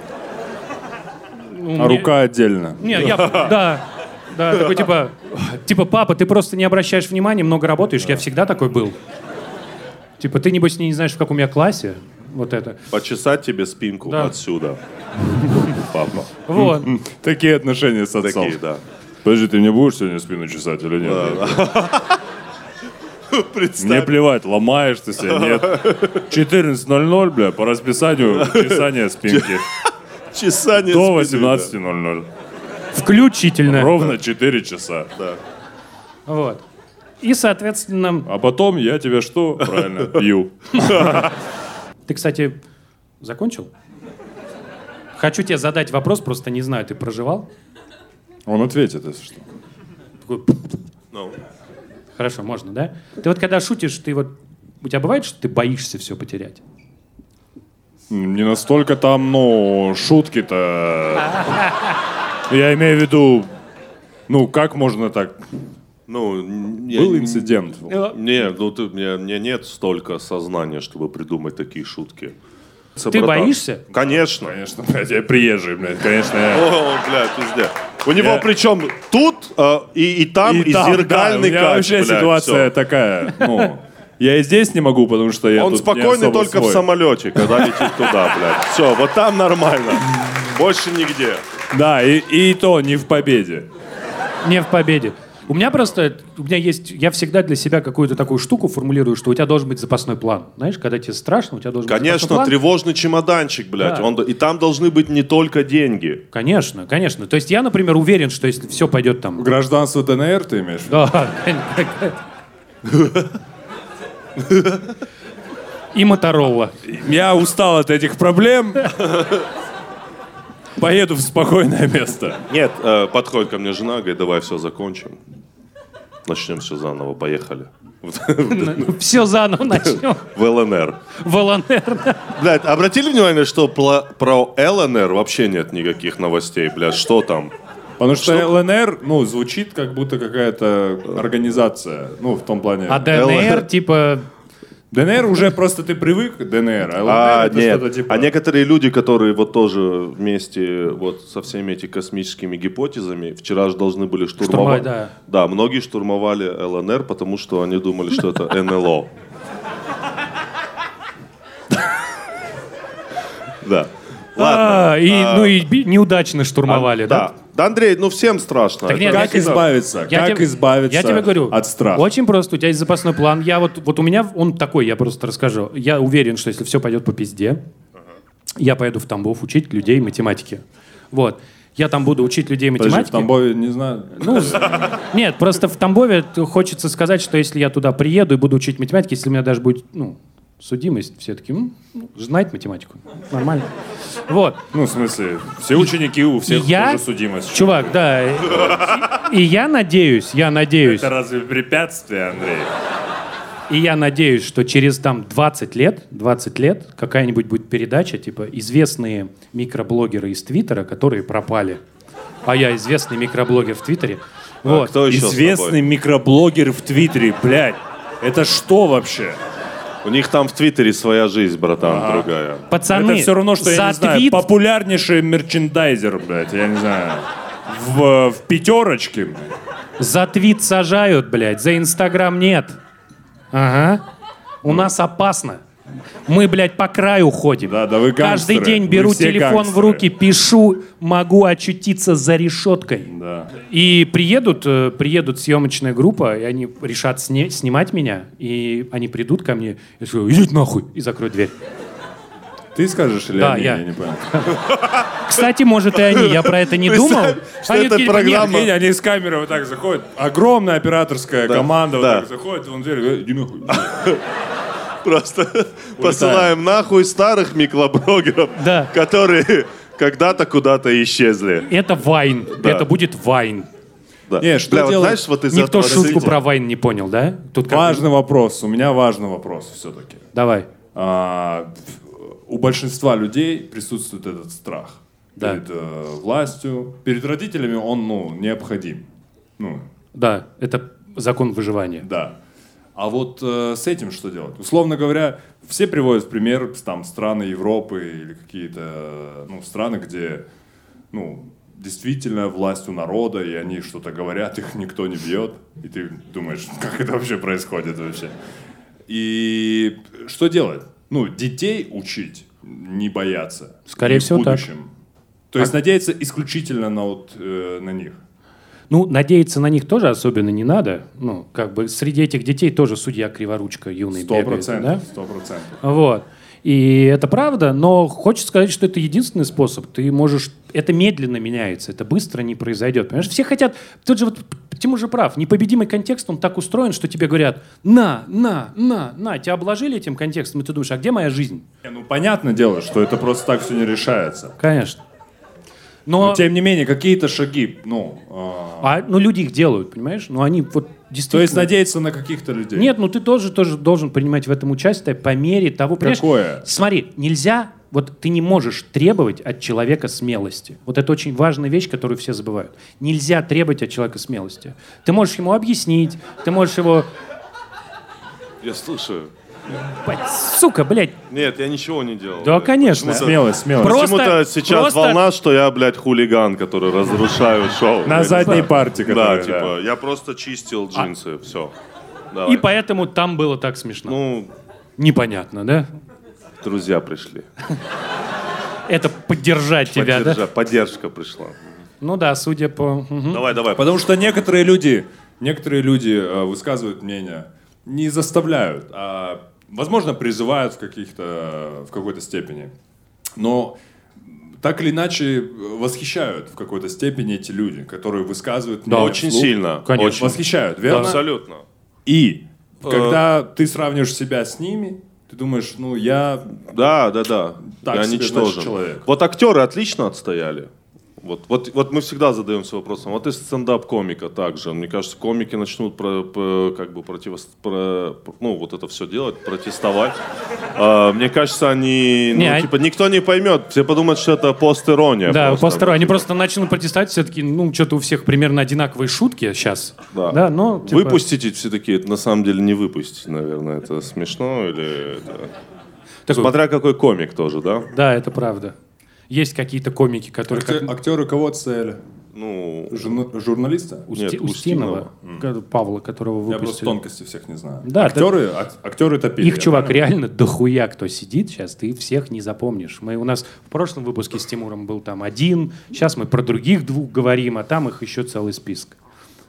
Ну, А мне- рука отдельно. не, я, да, да, такой типа, типа, папа, ты просто не обращаешь внимания, много работаешь, я всегда такой был. Типа, ты, небось, не знаешь, в каком я классе, вот это. Почесать тебе спинку Да. отсюда. Папа. Вот. Такие отношения с отцом. Такие, да. Подожди, ты мне будешь сегодня спину чесать или нет? Мне Представь. плевать, ломаешь ты себя, нет. 14.00, бля, по расписанию чесания спинки. Чесание До спины, да. 18.00. Включительно. Ровно 4 часа. Вот. И, соответственно, А потом я тебя что? Правильно, пью. ты, кстати, закончил? Хочу тебе задать вопрос, просто не знаю, ты проживал? Он ответит, если что. Такой, Ну, Хорошо, можно, да? Ты вот когда шутишь, ты вот... У тебя бывает, что ты боишься все потерять? Не настолько там, ну, шутки-то. Я имею в виду, ну, как можно так Ну, я Был инцидент. Э, Не, ну ты, мне, мне нет столько сознания, чтобы придумать такие шутки. Ты боишься? Конечно. Конечно, блядь, я приезжий, блядь, конечно. я- О, блядь, везде. У него Я- причем тут э, и, и там, и, там, зеркальный да, у меня кач, вообще блядь, ситуация всё. такая, ну, я и здесь не могу, потому что я Он спокойный только в свой. самолете, когда летит туда, блядь. Все, вот там нормально. Больше нигде. Да, и, и то не в победе. Не в победе. У меня просто, у меня есть, я всегда для себя какую-то такую штуку формулирую, что у тебя должен быть запасной план. Знаешь, когда тебе страшно, у тебя должен быть Конечно, запасной план. тревожный чемоданчик, блядь. Да. Он, и там должны быть не только деньги. Конечно, конечно. То есть я, например, уверен, что если все пойдет там... Гражданство ДНР ты имеешь? Да. И Моторолла. Я устал от этих проблем. Поеду в спокойное место. Нет, э, подходит ко мне жена, говорит, давай все закончим. Начнем все заново, поехали. Все заново начнем. В ЛНР. В ЛНР. Блядь, обратили внимание, что про ЛНР вообще нет никаких новостей, блядь, что там? Потому что ЛНР, ну, звучит как будто какая-то организация. Ну, в том плане. А ДНР, типа, ДНР уже просто ты привык к ДНР, а ЛНР А, это нет. что-то типа... а некоторые люди, которые вот тоже вместе вот со всеми этими космическими гипотезами, вчера же должны были штурмовать. Штурмовать, да. Да, многие штурмовали ЛНР, потому что они думали, что это НЛО. Да. Ладно. а, и, ну и неудачно штурмовали, да? Да. Да, Андрей, ну всем страшно. Так нет, Как я- избавиться? Я как тебе- избавиться я тебе говорю, от страха? Очень просто. У тебя есть запасной план. Я вот, вот у меня он такой, я просто расскажу. Я уверен, что если все пойдет по пизде, я поеду в Тамбов учить людей математике. Вот. Я там буду учить людей Подожди, в математике. Тамбове, не знаю. Ну, нет, просто в Тамбове хочется сказать, что если я туда приеду и буду учить математике, если у меня даже будет, ну, судимость, все таки ну, знать математику. Нормально. Вот. Ну, в смысле, все ученики у всех я, тоже судимость. чувак, да. И, и я надеюсь, я надеюсь, Это разве препятствие, Андрей? и я надеюсь, что через там 20 лет, 20 лет какая-нибудь будет передача, типа известные микроблогеры из Твиттера, которые пропали. А я известный микроблогер в Твиттере. Вот. Кто еще Известный микроблогер в Твиттере, блядь. Это что вообще? У них там в Твиттере своя жизнь, братан, другая. Пацаны, это все равно, что, я не знаю, твит- популярнейший мерчендайзер, блядь, я не знаю, в, в пятерочке. За твит сажают, блядь, за Инстаграм нет. Ага. У нас опасно. Мы, блядь, по краю ходим. Да, да вы Каждый гангстеры. день Вы беру телефон в гангстеры. руки, пишу, могу очутиться за решеткой. Да. И приедут, э, приедут съемочная группа, и они решат сне- снимать меня, и они придут ко мне, и скажу, идите нахуй, и закроют дверь. Ты скажешь или Да, они? я. Я не понял. Кстати, может, и они, я про это не думал. что Они это такие, программа- «Нет, Прикинь, они с камеры вот так заходят. Огромная операторская команда да. вот так заходит, он дверь, говорит, иди нахуй. Просто посылаем нахуй старых микроблогеров, Да. которые когда-то куда-то исчезли. Это Вайн, Да. это будет Вайн. Да. Не, что Бля, вот делать? знаешь, вот из Никто этого шутку развития- про Вайн не понял, да? Тут как- Важный вопрос, у меня важный вопрос все-таки. Давай. А, у большинства людей присутствует этот страх Да. перед э, властью, перед родителями он ну необходим, ну Да, это закон выживания. да. А вот э, с этим что делать? Условно говоря, все приводят в пример там страны Европы или какие-то э, ну страны, где ну действительно власть у народа и они что-то говорят, их никто не бьет, и ты думаешь, как это вообще происходит вообще? И что делать? Ну, детей учить, не бояться. Скорее И всего, в так. будущем. То есть надеяться исключительно на, вот, э, на них. Ну, надеяться на них тоже особенно не надо. Ну, как бы среди этих детей тоже судья Криворучка юный Сто бегает, процентов. да? Сто процентов. Вот. И это правда, но хочется сказать, что это единственный способ. Ты можешь... Это медленно меняется, это быстро не произойдет. Понимаешь, все хотят... Тот же вот Тимур же прав. Непобедимый контекст, он так устроен, что тебе говорят «на, на, на, на». Тебя обложили этим контекстом, и ты думаешь, а где моя жизнь? Не, Ну, понятное дело, что это просто так все не решается. Конечно. Но, Но, тем не менее, какие-то шаги, ну, а, а, ну, люди их делают, понимаешь? Ну, они вот действительно. То есть надеяться на каких-то людей. Нет, ну ты тоже, тоже должен принимать в этом участие по мере того... понимаешь, Какое? Смотри, нельзя... Вот ты не можешь требовать от человека смелости. Вот это очень важная вещь, которую все забывают. Нельзя требовать от человека смелости. Ты можешь ему объяснить, ты можешь его... Я слушаю. Сука, блядь. Нет, я ничего не делал. Да, конечно. Смелость, смелость. Просто- Почему-то сейчас просто- волна, что я, блядь, хулиган, который разрушаю шоу. На блядь. задней партии, Да, типа, я просто чистил А. джинсы, все. И поэтому там было так смешно. Ну, Непонятно, да? друзья пришли. Это поддержать тебя, да? Поддержка пришла. Ну да, судя по... Давай, давай. Потому что некоторые люди, некоторые люди э, высказывают мнение, не заставляют, а, возможно, призывают в, каких-то, в какой-то степени. Но так или иначе э, восхищают в какой-то степени эти люди, которые высказывают Да, очень вслух. сильно. Конечно. Очень. Восхищают, верно? Абсолютно. И Э. когда ты сравниваешь себя с ними, ты думаешь, ну я Да, да, да. Так я себе, ничтожен. значит, человек. Вот актеры отлично отстояли. Вот, вот, вот мы всегда задаемся вопросом, вот и стендап-комика также. Мне кажется, комики начнут про, по- как бы против, про, ну, вот это все делать, протестовать. А, мне кажется, они, ну, Не, а- типа, никто не поймет. Все подумают, что это пост-ирония. Да, просто. постеро. Они просто начнут протестовать все-таки, ну, что-то у всех примерно одинаковые шутки сейчас. Да. Да, но... типа, Выпустите все такие, это на самом деле не выпустить, наверное. Это смешно или... это- такой- Смотря какой комик тоже, да? Да, это правда. Есть какие-то комики, которые... как- Актер- актеры кого отстояли? Ну, Журна- журналиста? Усти- Нет, Устинова, ка- Павла, которого Я просто выпустили. тонкости всех не знаю. Да, актеры, ак- актеры топили. Их, чувак, правильно реально дохуя кто сидит сейчас, ты всех не запомнишь. Мы, у нас в прошлом выпуске с Тимуром был там один, сейчас мы про других двух говорим, а там их еще целый список.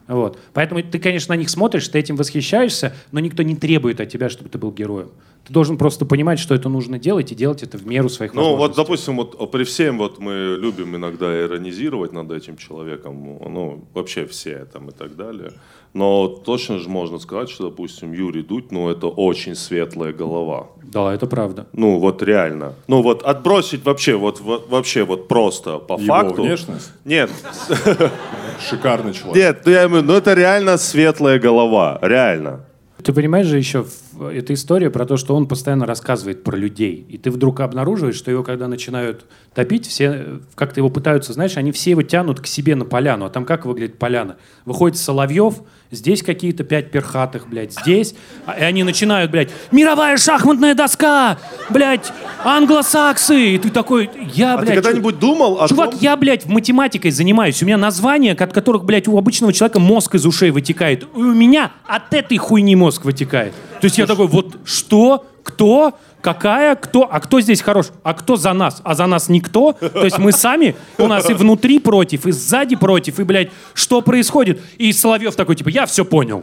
Вот. Поэтому ты, конечно, на них смотришь, ты этим восхищаешься, но никто не требует от тебя, чтобы ты был героем. Ты должен просто понимать, что это нужно делать, и делать это в меру своих Ну, вот, возможностей. допустим, вот при всем вот мы любим иногда иронизировать над этим человеком, ну, вообще все там и так далее. Но точно же можно сказать, что, допустим, Юрий Дудь, ну, это очень светлая голова. Да, это правда. Ну, вот реально. Ну, вот отбросить вообще, вот, вот вообще вот просто по Его факту. внешность? Нет, Шикарный человек. нет, ну, я имею ну, это реально светлая голова, реально. Ты понимаешь же еще, в- эта история про то, что он постоянно рассказывает про людей. И ты вдруг обнаруживаешь, что его когда начинают топить, все э, как-то его пытаются, знаешь, они все его тянут к себе на поляну. А там как выглядит поляна? Выходит Соловьев, здесь какие-то пять перхатых, блядь, здесь. А- И они начинают, блядь, мировая шахматная доска, блядь, англосаксы. И ты такой, я, А блядь... ты чё- когда-нибудь думал о Чувак, том... я, блядь, в математикой занимаюсь. У меня названия, от которых, блядь, у обычного человека мозг из ушей вытекает. И у меня от этой хуйни мозг вытекает. То есть я такой, вот что, кто, какая, кто, а кто здесь хорош, а кто за нас, а за нас никто. То есть мы сами, у нас и внутри против, и сзади против, и, блядь, что происходит? И Соловьев такой, типа, я все понял.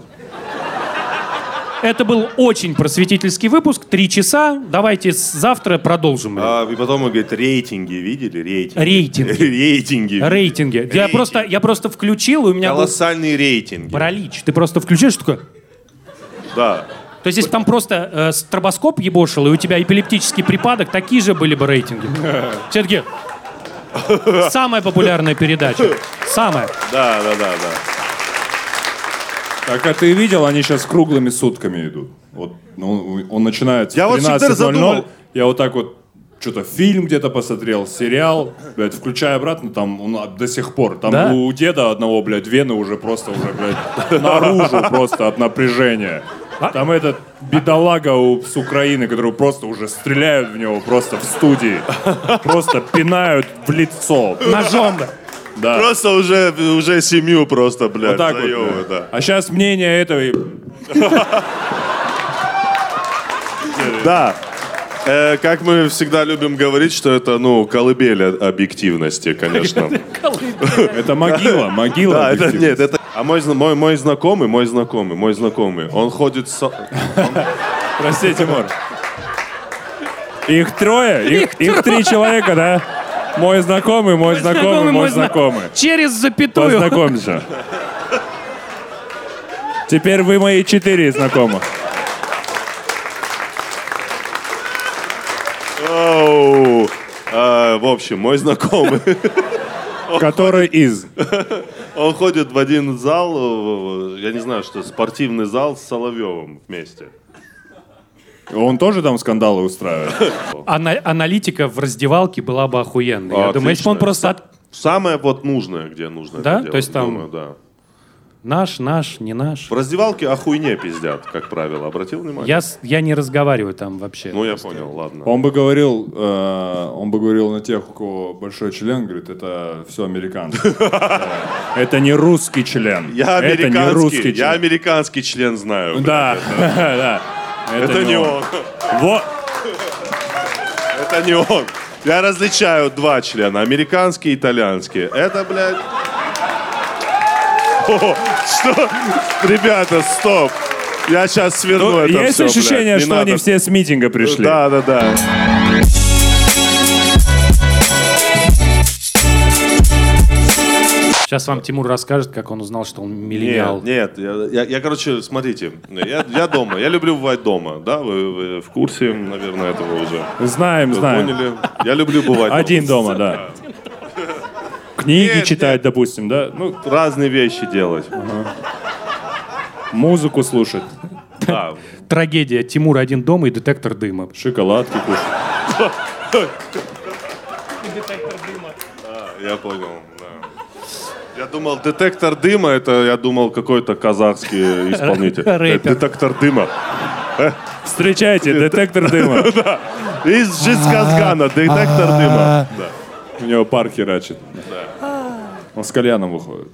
Это был очень просветительский выпуск, три часа. Давайте завтра продолжим. А, и потом он говорит, рейтинги, видели? Рейтинги. Рейтинги. Рейтинги. Рейтинги. Я Рейтинги. просто, я просто включил, и у меня был Колоссальные рейтинги. паралич. Ты просто включаешь, что такое... Да. То есть, если бы там просто э, стробоскоп ебошил, и у тебя эпилептический припадок, такие же были бы рейтинги. Все таки самая популярная передача. Самая. Да, да, да, да. Так, а ты видел, они сейчас круглыми сутками идут. Вот, ну, он начинает Я в вот всегда 13:00, задумал. Я вот так вот что-то фильм где-то посмотрел, сериал, блядь, включая обратно, там он до сих пор. Там Да. у деда одного, блядь, вены уже просто уже, блядь, наружу просто от напряжения. А? Там этот бедолага у- с Украины, который просто уже стреляют в него просто в студии. Просто пинают в лицо. Ножом. да. Да. Просто уже, уже семью просто, блядь, Вот так вот. заёбывают, блядь. да. А сейчас мнение этого Да. Э, как мы всегда любим говорить, что это, ну, колыбель объективности, конечно. Это могила, могила. Да, это нет, это... А мой, мой, мой знакомый, мой знакомый, мой знакомый, он ходит с... Прости, Тимур. Их трое? Их, их три человека, да? Мой знакомый, мой знакомый, мой зна- знакомый. Через запятую. Познакомься. Теперь вы мои четыре знакомых. Оу. А, в общем, мой знакомый. Который из. Он ходит в один зал, я не знаю, что спортивный зал с Соловьевым вместе. Он тоже там скандалы устраивает. Ана- аналитика в раздевалке была бы охуенной. Я думаю, если бы он просто Самое вот нужное, где нужно Да? это То есть там- думаю, да. Наш, наш, не наш. В раздевалке о хуйне пиздят, как правило. Обратил внимание? Я, с- я не разговариваю там вообще. Ну, я понял, ладно. Он бы говорил, э, он бы говорил на тех, у кого большой член, говорит, это все американцы. Это не русский член. Я Это не американский, русский я член. американский член знаю. блядь. Да, да. Это не он. Вот. Это не он. Я различаю два члена, американский и итальянский. Это, блядь... О, что? Ребята, стоп. Я сейчас сверну Ну, это Есть всё, ощущение, блядь. Не что они надо. все с митинга пришли. Да, да, да. Сейчас вам Тимур расскажет, как он узнал, что он миллениал. Нет, нет, я, я- я, короче, смотрите, я, я дома, я люблю бывать дома, да, вы, вы в курсе, наверное, этого уже. Знаем, Вы знаем. поняли? Я люблю бывать дома. Один дома, да. Книги Нет, читать, допустим, да? Ну, Разные вещи делать. музыку слушать, Да. Трагедия. Тимур один дома и детектор дыма. шоколадки кушать. Я понял, да. Я думал, детектор дыма, это, я думал, какой-то казахский исполнитель. Рэпер. Детектор дыма. Встречайте, детектор дыма. Из Жицказгана, детектор дыма. У него пар херачит. Он с кальяном выходит.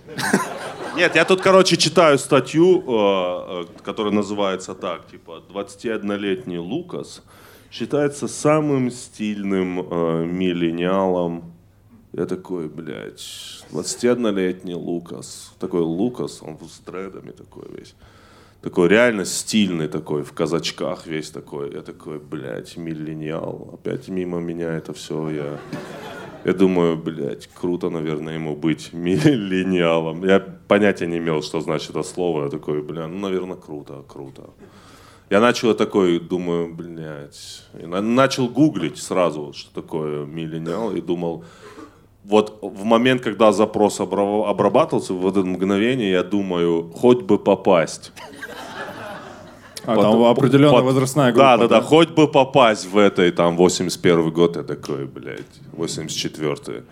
Нет, я тут, короче, читаю статью, э, э, которая называется так, типа, 21-летний Лукас считается самым стильным э, миллениалом. Я такой, блядь, 21-летний Лукас. Такой Лукас, он с дредами такой весь. Такой реально стильный такой, в казачках весь такой. Я такой, блядь, миллениал. Опять мимо меня это все, я... Я думаю, блядь, круто, наверное, ему быть миллениалом. Я понятия не имел, что значит это слово. Я такой, бля, ну, наверное, круто, круто. Я начал такой, думаю, блядь. И на- начал гуглить сразу, что такое миллениал, и думал, вот в момент, когда запрос обра- обрабатывался, в это мгновение я думаю, хоть бы попасть. А Потом- там определенная пот- возрастная группа. Да, да, да, хоть бы попасть в этой, там, 81 год, я такой, блядь, 84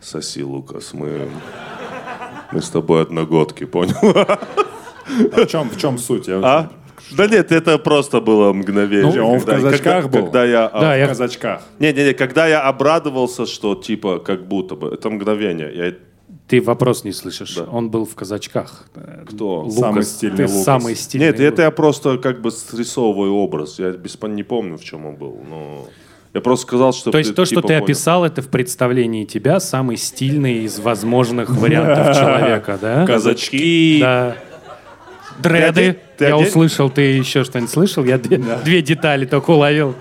Соси, Лукас, мы, мы с тобой одногодки, понял? А в чем, в чем суть? Я- А? Да нет, это просто было мгновение. Ну, он в казачках когда- был? Когда я... а, Да, В я- казачках. Не-не-не, когда я обрадовался, что типа как будто бы, это мгновение. Я... Ты вопрос не слышишь. Да. Он был в казачках. Кто? Лукас, Самый стильный ты Лукас. самый стильный. Нет, это я просто как бы срисовываю образ. Я без не помню, в чем он был. Но я просто сказал, что То есть то, что типа, ты понял. описал, это в представлении тебя самый стильный из возможных вариантов человека, да? Казачки. Да. Дреды. Ты ты Я услышал, ты еще что-нибудь слышал? Я две, две детали только уловил.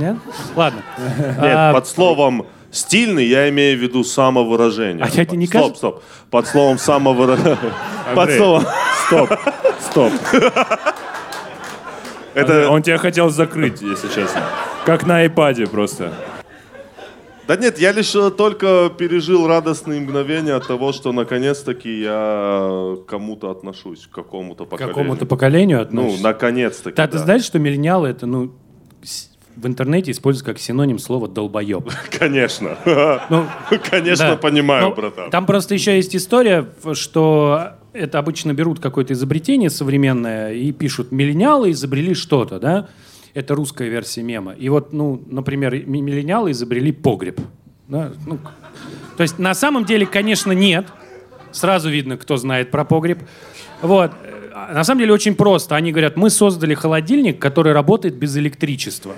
Нет? Ладно. Нет, А, под словом стильный я имею в виду самовыражение. А тебе не стоп, кажется- стоп. Под словом самовыражение. Под словом. Стоп, стоп. Это... Он тебя хотел закрыть, если честно. Как на айпаде просто. Да нет, я лишь э, только пережил радостные мгновения от того, что наконец-таки я к кому-то отношусь, к какому-то к поколению. какому-то поколению Ну, относишься? наконец-таки. Да, ты да. знаешь, что миллениалы это, ну, в интернете используют как синоним слова долбоеб. Конечно. Ну, Конечно, да. понимаю, Ну, братан. Там просто еще есть история, что это обычно берут какое-то изобретение современное и пишут «миллениалы изобрели что-то», да? Это русская версия мема. И вот, ну, например, ми- миллениалы изобрели погреб. Да? Ну, то есть на самом деле, конечно, нет. Сразу видно, кто знает про погреб. Вот. А На самом деле очень просто. Они говорят, мы создали холодильник, который работает без электричества.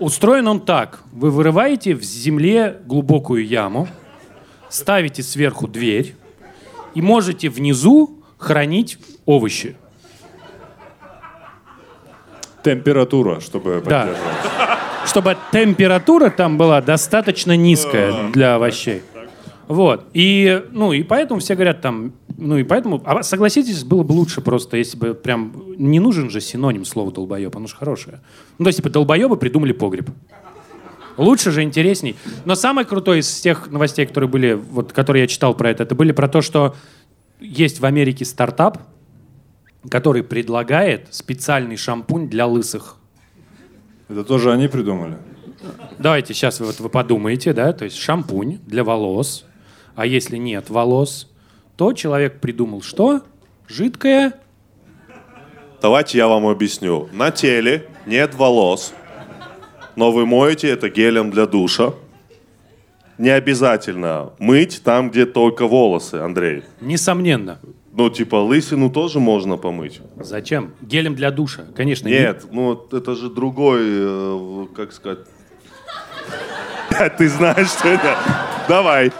Устроен он так. Вы вырываете в земле глубокую яму, ставите сверху дверь и можете внизу хранить овощи. Температура, чтобы Да. поддерживать. Чтобы температура там была достаточно низкая для овощей. Вот. И, ну, и поэтому все говорят там, ну и поэтому, а согласитесь, было бы лучше просто, если бы прям, не нужен же синоним слова долбоеб, оно же хорошее. Ну, то есть, типа, долбоебы придумали погреб. Лучше же, интересней. Но самое крутое из тех новостей, которые были, вот, которые я читал про это, это были про то, что есть в Америке стартап, который предлагает специальный шампунь для лысых. Это тоже они придумали? Давайте сейчас вот вы подумаете, да, то есть шампунь для волос, а если нет волос, то человек придумал что? Жидкое. Давайте я вам объясню. На теле нет волос, но вы моете это гелем для душа. Не обязательно мыть там, где только волосы, Андрей. Несомненно. Ну, типа, лысину тоже можно помыть. Зачем? Гелем для душа, конечно. не- Нет, ну это же другой, э, как сказать... Ты знаешь, что это? Давай.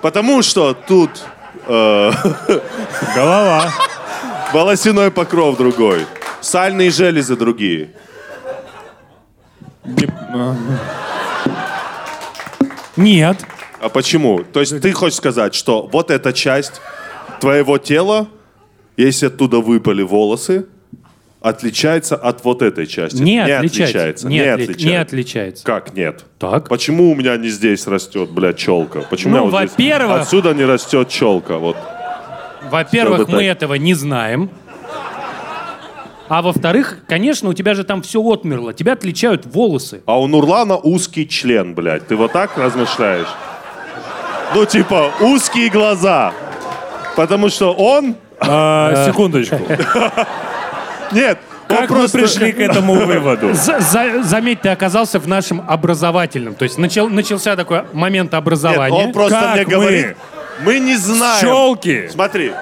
Потому что тут э, Голова. волосяной покров другой, сальные железы другие. Не- Нет. А почему? То есть ты хочешь сказать, что вот эта часть твоего тела, если оттуда выпали волосы, отличается от вот этой части? Не, отличается. Не, Не, отли- отличается. не отличается. Как нет? Так. Почему у меня не здесь растет, блядь, челка? Почему Ну, у меня вот здесь- во-первых- отсюда не растет челка? Вот. Во-первых, мы так. этого не знаем. А во-вторых, конечно, у тебя же там все отмерло. Тебя отличают волосы. А у Нурлана узкий член, блядь. Ты вот так размышляешь? Ну, типа, узкие глаза. Потому что он... а, Секундочку. Нет, Как мы просто... пришли к этому выводу? За- за- заметь, ты оказался в нашем образовательном. То есть начал- начался такой момент Нет, образования. он просто Как мне мы? говорит... Мы не знаем. Челки Смотри,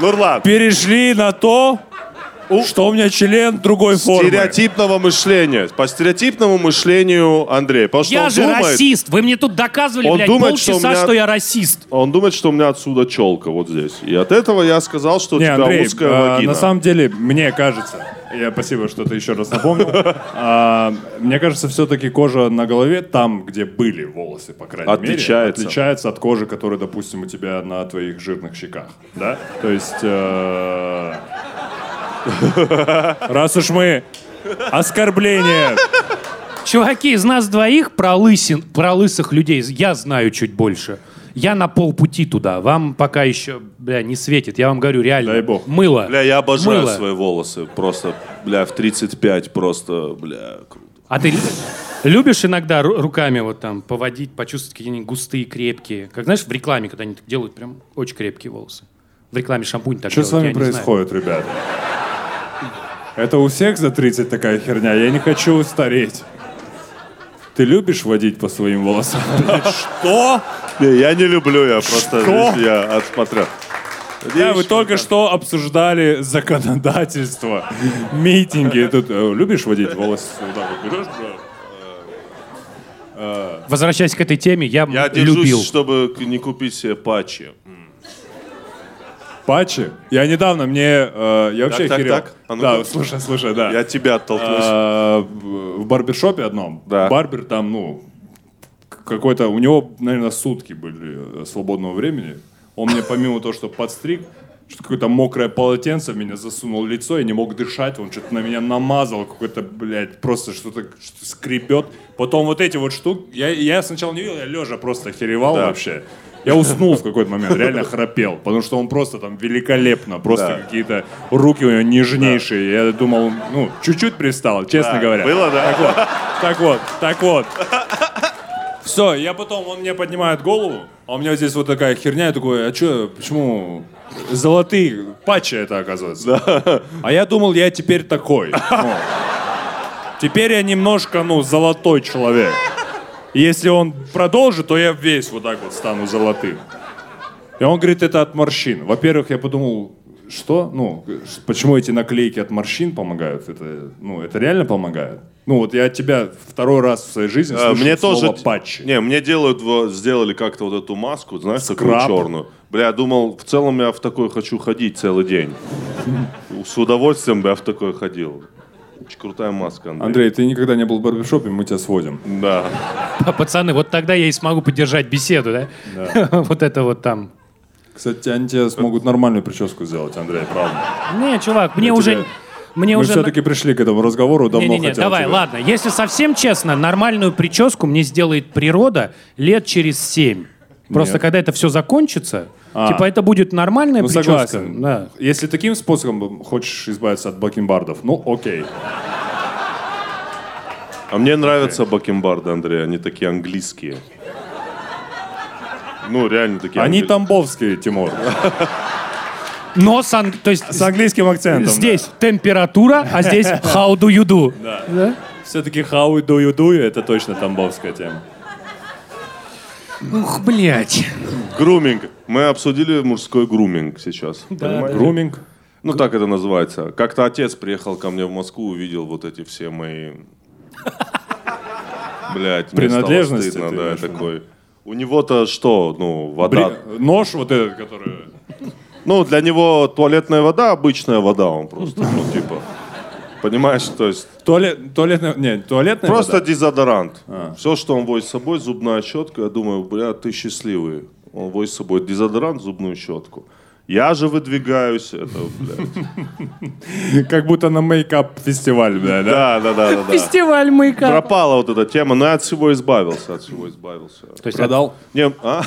Нурлан, перешли на то, что у меня член другой формы. стереотипного мышления. По стереотипному мышлению Андрей. Потому что Я он же думает, расист. Вы мне тут доказывали, Он блядь, думает, что полчаса, у меня- что я расист. Он думает, что у меня отсюда челка вот здесь. И от этого я сказал, что у Не, тебя Андрей, узкая а, вагина. на самом деле, мне кажется, я спасибо, что ты еще раз напомнил. А, мне кажется, все-таки кожа на голове, там, где были волосы, по крайней Отличается. мере, отличается от кожи, которая, допустим, у тебя на твоих жирных щеках. Да? То есть, э, раз уж мы оскорбление Чуваки, из нас двоих про, лысин, про лысых людей я знаю чуть больше. Я на полпути туда. Вам пока еще, бля, не светит. Я вам говорю, реально. Дай бог. Мыло. Бля, я обожаю Мыло. свои волосы. Просто, бля, в 35 просто, бля, круто. А ты лю- любишь иногда ру- руками вот там поводить, почувствовать какие-нибудь густые, крепкие? Как знаешь, в рекламе, когда они так делают, прям очень крепкие волосы. В рекламе шампунь так Что с делают, вами я не знаю. происходит, ребята? Это у всех за 30 такая херня? Я не хочу стареть. Ты любишь водить по своим волосам? Что? Не, я не люблю, я просто Что? я отсмотрел. Да, вы только что обсуждали законодательство, митинги. Тут э, любишь водить волосы? Вот так вот берешь, да? Возвращаясь к этой теме, я, Я держусь, любил. чтобы к- не купить себе патчи. Патчи? Я недавно мне... э, я вообще Так, так, так. А ну-ка. Да, слушай, слушай, да. Я тебя оттолкнусь. А, в барбершопе одном. Да. Барбер там, ну, какой-то... У него, наверное, сутки были э, свободного времени. Он мне помимо того, что подстриг, что какое-то мокрое полотенце меня засунул в лицо, я не мог дышать, он что-то на меня намазал, какой-то, блядь, просто что-то что скребет. Потом вот эти вот штуки, я, я сначала не видел, я лежа просто охеревал Да. вообще. Я уснул в какой-то момент, реально храпел, потому что он просто там великолепно, просто Да. какие-то руки у него нежнейшие. Я думал, ну, чуть-чуть пристал, честно Да, говоря. было, да? Так вот, так вот, так вот. Все, я потом, он мне поднимает голову, а у меня здесь вот такая херня, я такой, а что, почему золотые патчи это оказывается? А я думал, я теперь такой. Ну, теперь я немножко, ну, золотой человек. Если он продолжит, то я весь вот так вот стану золотым. И он говорит, это от морщин. Во-первых, я подумал, что? Ну, почему эти наклейки от морщин помогают? Это, ну, это реально помогает? Ну, вот я от тебя второй раз в своей жизни А, слышу мне слово тоже... патчи. Не, мне делают, сделали как-то вот эту маску, знаешь, такую Скраб. черную. Бля, я думал, в целом я в такой хочу ходить целый день. С удовольствием бы я в такой ходил. Очень крутая маска, Андрей. Андрей, ты никогда не был в барбершопе, мы тебя сводим. Да. Пацаны, вот тогда я и смогу поддержать беседу, да? Вот это вот там. Кстати, они тебе смогут нормальную прическу сделать, Андрей, правда. Не, чувак, мне Я уже... мне Мы уже... все-таки пришли к этому разговору, давно Не-не-не, хотел давай, тебя. ладно. Если совсем честно, нормальную прическу мне сделает природа лет через семь. Просто Нет. когда это все закончится, А. типа это будет нормальная Ну, прическа. согласен. Да. Если таким способом хочешь избавиться от бакенбардов, ну окей. А мне нравятся бакенбарды, Андрей, они такие английские. Ну, реально такие Они англи- тамбовские, Тимур. Но с ан- то есть С английским акцентом. здесь температура, а здесь how do you do. Да? Все-таки how do you do это точно тамбовская тема. Ух, блядь. Груминг. Мы обсудили мужской груминг сейчас. понимаете? Груминг. Ну, так это называется. Как-то отец приехал ко мне в Москву, увидел вот эти все мои... Блять, Принадлежности, стыдно, ты да, такой. У него-то что, ну, вода... Бри- Нож вот этот, который... Ну, для него туалетная вода обычная вода, он просто, ну, типа... Понимаешь, то есть Туалет, туалетная... Не, туалетная просто вода? дезодорант. А. Все, что он возит с собой, зубная щетка, я думаю, бля, ты счастливый. Он возит с собой дезодорант, зубную щетку. Я же выдвигаюсь, это, блядь. Как будто на мейкап-фестиваль, бля, да? Да, да, да, да, да. Фестиваль мейкапа. Пропала вот эта тема, но я от всего избавился, от всего избавился. То есть Продал? Не, а?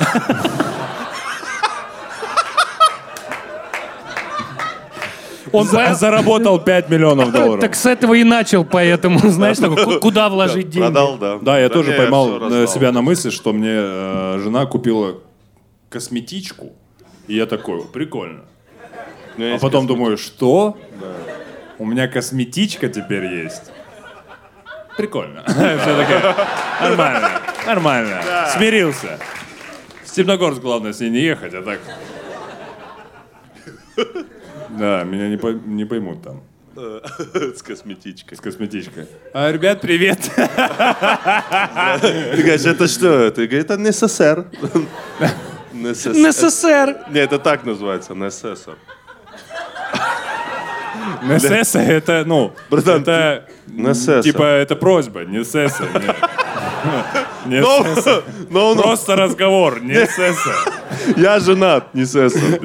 Он За- заработал 5 миллионов долларов. так с этого и начал, поэтому, знаешь, такой, куда вложить деньги. Продал, да. Да, я тоже поймал э, себя на мысли, что мне э, жена купила косметичку, и я такой, прикольно. У меня А потом думаю, что? У меня косметичка теперь есть. Прикольно. Все-таки нормально, нормально. Смирился. В Степногорск главное с ней не ехать, а так... Да, меня не, пой- не поймут там С косметичкой. с косметичкой. А, ребят, привет. Ты говоришь, это что? Ты говоришь, это НССР. НССР. НССР. Не, это так называется, НССР. НСС это, ну, Братан, это, НССР. типа, это просьба, не сесса. Не, не ну, Просто разговор, не сесса. я женат, не СССР.